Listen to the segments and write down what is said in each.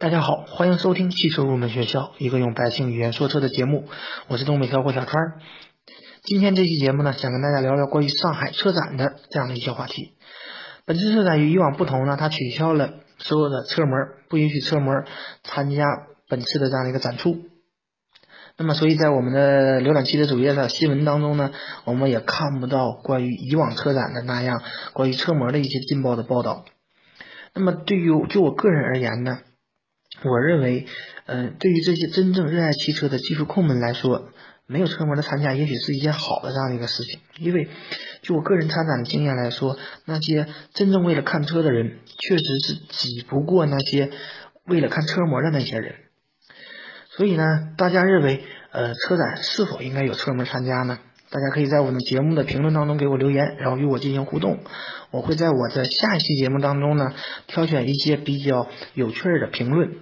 大家好，欢迎收听汽车入门学校，一个用百姓语言说车的节目。我是东北小伙小川。今天这期节目呢，想跟大家聊聊关于上海车展的这样的一些话题。本次车展与以往不同呢，它取消了所有的车模，不允许车模参加本次的这样的一个展出。那么，所以在我们的浏览器的主页的新闻当中呢，我们也看不到关于以往车展的那样关于车模的一些劲爆的报道。那么，对于就我个人而言呢？我认为，嗯，对于这些真正热爱汽车的技术控们来说，没有车模的参加，也许是一件好的这样的一个事情。因为，就我个人参展的经验来说，那些真正为了看车的人，确实是挤不过那些为了看车模的那些人。所以呢，大家认为，呃，车展是否应该有车模参加呢？大家可以在我们节目的评论当中给我留言，然后与我进行互动。我会在我的下一期节目当中呢，挑选一些比较有趣的评论。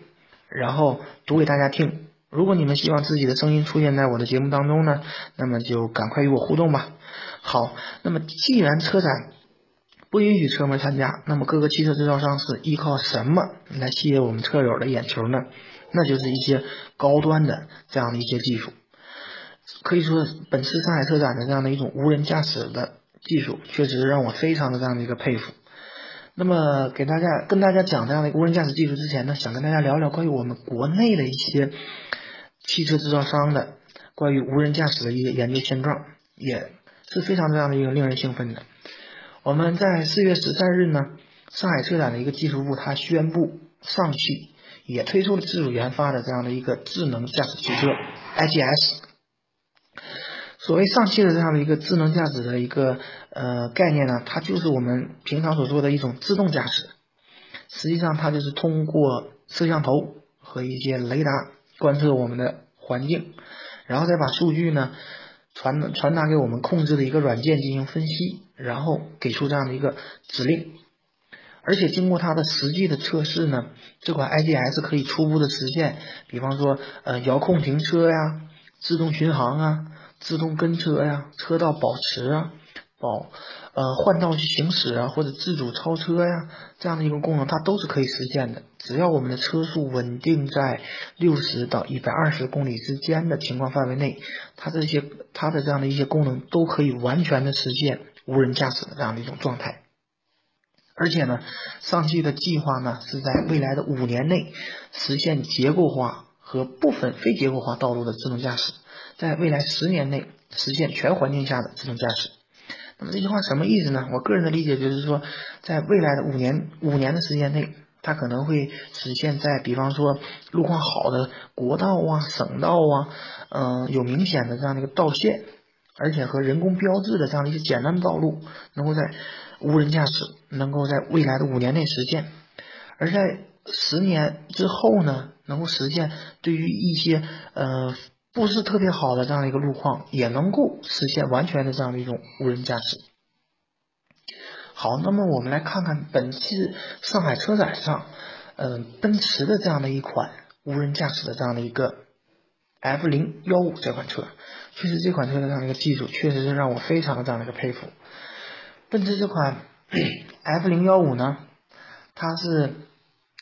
然后读给大家听。如果你们希望自己的声音出现在我的节目当中呢，那么就赶快与我互动吧。好，那么既然车展不允许车模参加，那么各个汽车制造商是依靠什么来吸引我们车友的眼球呢？那就是一些高端的这样的一些技术。可以说，本次上海车展的这样的一种无人驾驶的技术，确实让我非常的这样的一个佩服。那么，给大家跟大家讲这样的无人驾驶技术之前呢，想跟大家聊聊关于我们国内的一些汽车制造商的关于无人驾驶的一个研究现状，也是非常这样的一个令人兴奋的。我们在四月十三日呢，上海车展的一个技术部，它宣布上汽也推出了自主研发的这样的一个智能驾驶汽车 IGS。所谓上汽的这样的一个智能驾驶的一个呃概念呢，它就是我们平常所说的一种自动驾驶。实际上，它就是通过摄像头和一些雷达观测我们的环境，然后再把数据呢传传达给我们控制的一个软件进行分析，然后给出这样的一个指令。而且经过它的实际的测试呢，这款 IGS 可以初步的实现，比方说呃遥控停车呀，自动巡航啊。自动跟车呀，车道保持啊，保呃换道去行驶啊，或者自主超车呀，这样的一个功能，它都是可以实现的。只要我们的车速稳定在六十到一百二十公里之间的情况范围内，它这些它的这样的一些功能都可以完全的实现无人驾驶的这样的一种状态。而且呢，上汽的计划呢是在未来的五年内实现结构化和部分非结构化道路的自动驾驶。在未来十年内实现全环境下的自动驾驶。那么这句话什么意思呢？我个人的理解就是说，在未来的五年五年的时间内，它可能会实现，在比方说路况好的国道啊、省道啊，嗯，有明显的这样的一个道线，而且和人工标志的这样的一些简单的道路，能够在无人驾驶能够在未来的五年内实现。而在十年之后呢，能够实现对于一些呃。不是特别好的这样的一个路况，也能够实现完全的这样的一种无人驾驶。好，那么我们来看看本次上海车展上，嗯，奔驰的这样的一款无人驾驶的这样的一个 F 零幺五这款车，确实这款车的这样的一个技术，确实是让我非常的这样的一个佩服。奔驰这款 F 零幺五呢，它是。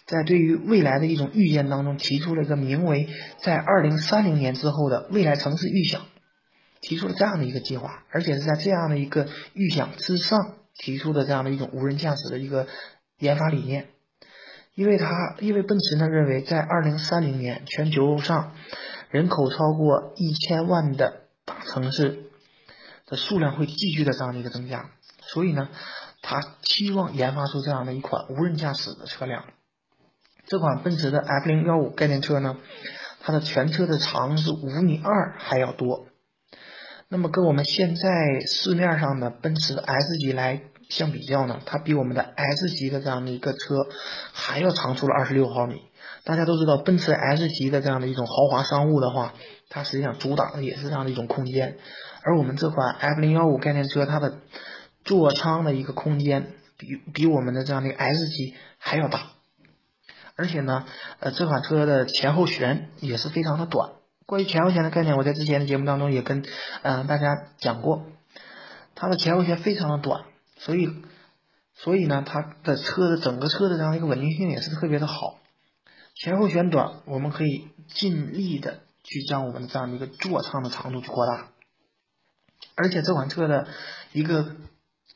在对于未来的一种预见当中，提出了一个名为“在二零三零年之后的未来城市预想”，提出了这样的一个计划，而且是在这样的一个预想之上提出的这样的一种无人驾驶的一个研发理念。因为它，因为奔驰呢认为，在二零三零年全球上人口超过一千万的大城市的数量会继续的这样的一个增加，所以呢，他期望研发出这样的一款无人驾驶的车辆。这款奔驰的 F 零幺五概念车呢，它的全车的长是五米二还要多。那么跟我们现在市面上的奔驰 S 级来相比较呢，它比我们的 S 级的这样的一个车还要长出了二十六毫米。大家都知道，奔驰 S 级的这样的一种豪华商务的话，它实际上主打的也是这样的一种空间。而我们这款 F 零幺五概念车，它的座舱的一个空间比比我们的这样的一个 S 级还要大。而且呢，呃，这款车的前后悬也是非常的短。关于前后悬的概念，我在之前的节目当中也跟嗯大家讲过，它的前后悬非常的短，所以所以呢，它的车的整个车的这样一个稳定性也是特别的好。前后悬短，我们可以尽力的去将我们的这样的一个座舱的长度去扩大。而且这款车的一个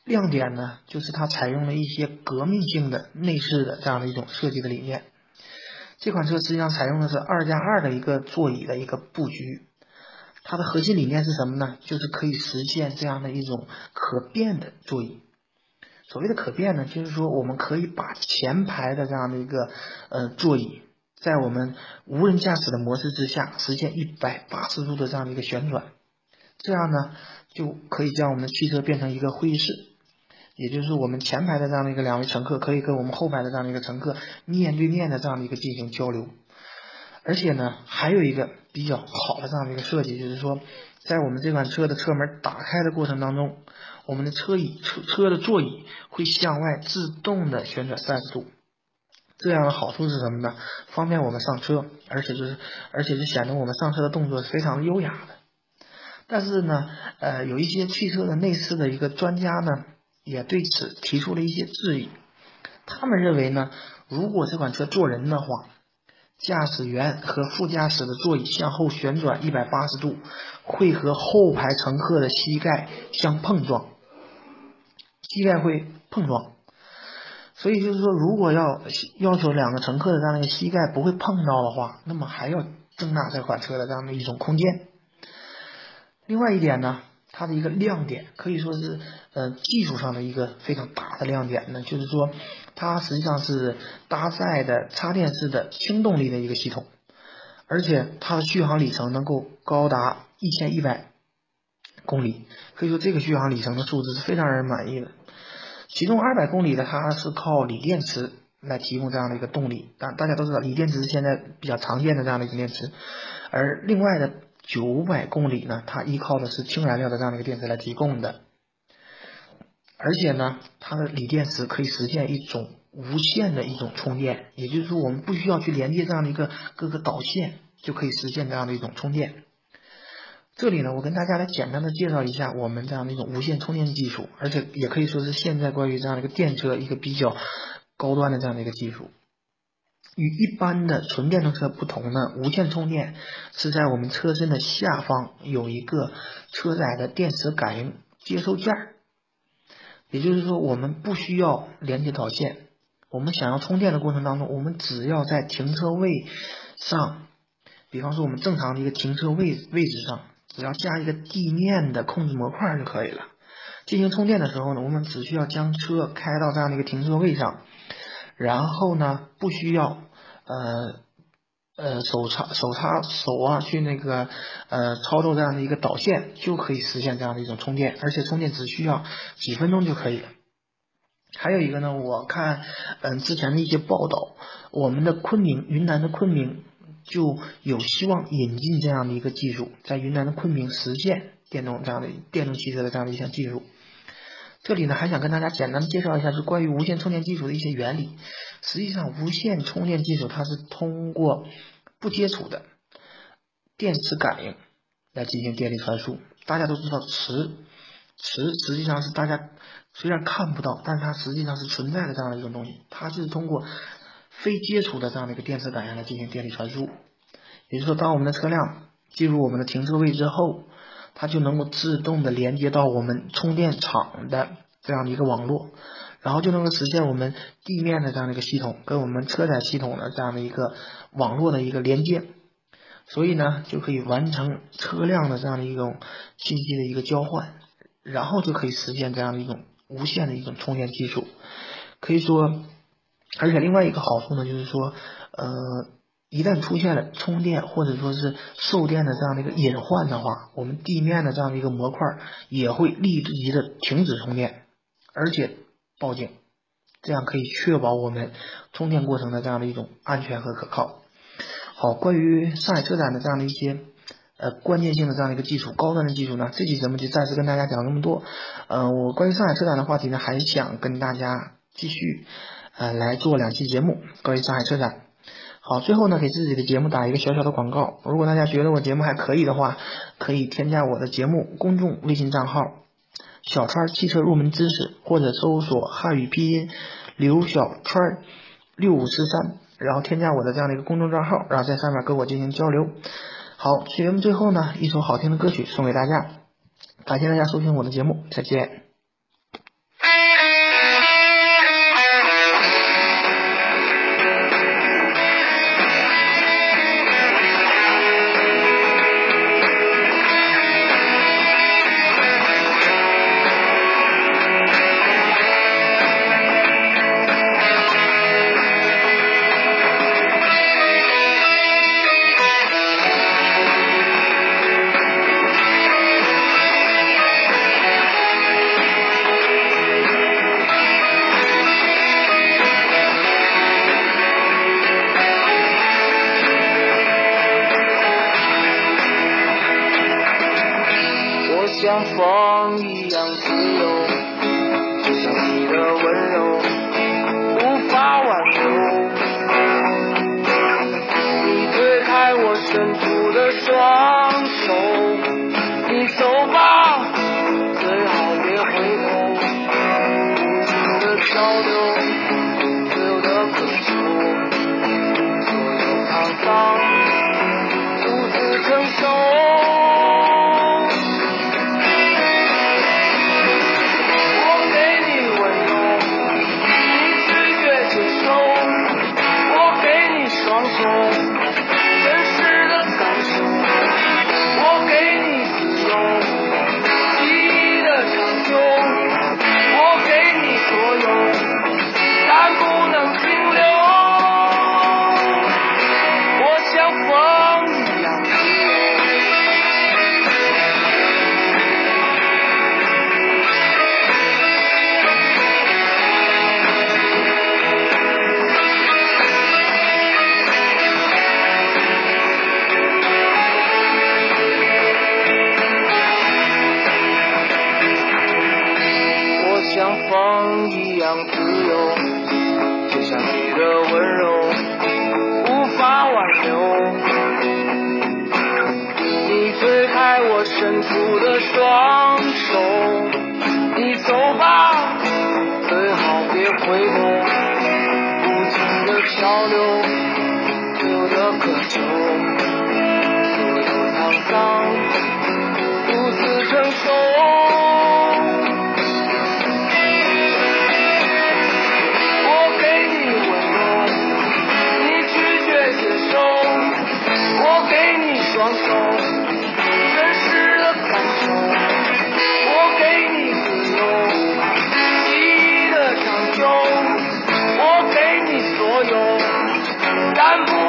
亮点呢，就是它采用了一些革命性的内饰的这样的一种设计的理念。这款车实际上采用的是二加二的一个座椅的一个布局，它的核心理念是什么呢？就是可以实现这样的一种可变的座椅。所谓的可变呢，就是说我们可以把前排的这样的一个呃座椅，在我们无人驾驶的模式之下，实现一百八十度的这样的一个旋转，这样呢。就可以将我们的汽车变成一个会议室，也就是我们前排的这样的一个两位乘客可以跟我们后排的这样的一个乘客面对面的这样的一个进行交流，而且呢，还有一个比较好的这样的一个设计，就是说，在我们这款车的车门打开的过程当中，我们的车椅车车的座椅会向外自动的旋转三十度，这样的好处是什么呢？方便我们上车，而且就是而且是显得我们上车的动作是非常优雅的。但是呢，呃，有一些汽车的内饰的一个专家呢，也对此提出了一些质疑。他们认为呢，如果这款车坐人的话，驾驶员和副驾驶的座椅向后旋转一百八十度，会和后排乘客的膝盖相碰撞，膝盖会碰撞。所以就是说，如果要要求两个乘客的这样的一个膝盖不会碰到的话，那么还要增大这款车的这样的一种空间。另外一点呢，它的一个亮点可以说是，呃，技术上的一个非常大的亮点呢，就是说它实际上是搭载的插电式的轻动力的一个系统，而且它的续航里程能够高达一千一百公里，可以说这个续航里程的数字是非常让人满意的。其中二百公里的它是靠锂电池来提供这样的一个动力，但大家都知道锂电池是现在比较常见的这样的一个电池，而另外的。九百公里呢，它依靠的是氢燃料的这样的一个电池来提供的，而且呢，它的锂电池可以实现一种无线的一种充电，也就是说，我们不需要去连接这样的一个各个导线，就可以实现这样的一种充电。这里呢，我跟大家来简单的介绍一下我们这样的一种无线充电技术，而且也可以说是现在关于这样的一个电车一个比较高端的这样的一个技术。与一般的纯电动车不同呢，无线充电是在我们车身的下方有一个车载的电池感应接收件儿，也就是说，我们不需要连接导线，我们想要充电的过程当中，我们只要在停车位上，比方说我们正常的一个停车位位置上，只要加一个地面的控制模块就可以了。进行充电的时候呢，我们只需要将车开到这样的一个停车位上。然后呢，不需要呃呃手插手插手啊，去那个呃操作这样的一个导线，就可以实现这样的一种充电，而且充电只需要几分钟就可以了。还有一个呢，我看嗯之前的一些报道，我们的昆明云南的昆明就有希望引进这样的一个技术，在云南的昆明实现电动这样的电动汽车的这样的一项技术。这里呢，还想跟大家简单介绍一下，就关于无线充电技术的一些原理。实际上，无线充电技术它是通过不接触的电磁感应来进行电力传输。大家都知道，磁磁实际上是大家虽然看不到，但它实际上是存在的这样的一种东西。它是通过非接触的这样的一个电磁感应来进行电力传输。也就是说，当我们的车辆进入我们的停车位之后，它就能够自动的连接到我们充电场的这样的一个网络，然后就能够实现我们地面的这样的一个系统跟我们车载系统的这样的一个网络的一个连接，所以呢就可以完成车辆的这样的一种信息的一个交换，然后就可以实现这样的一种无线的一种充电技术。可以说，而且另外一个好处呢，就是说，呃。一旦出现了充电或者说是受电的这样的一个隐患的话，我们地面的这样的一个模块也会立即的停止充电，而且报警，这样可以确保我们充电过程的这样的一种安全和可靠。好，关于上海车展的这样的一些呃关键性的这样的一个技术、高端的技术呢，这期节目就暂时跟大家讲这么多。嗯，我关于上海车展的话题呢，还想跟大家继续呃来做两期节目，关于上海车展。好最后呢给自己的节目打一个小小的广告。如果大家觉得我节目还可以的话可以添加我的节目公众微信账号小川汽车入门知识或者搜索汉语拼音刘小川六五四三然后添加我的这样的一个公众账号然后在上面跟我进行交流。好节目最后呢一首好听的歌曲送给大家。感谢大家收听我的节目再见。像风一样自由就像你的温柔。风一样自由就像你的温柔无法挽留你推开我伸出的双手你走吧最好别回头无尽的漂流 Dando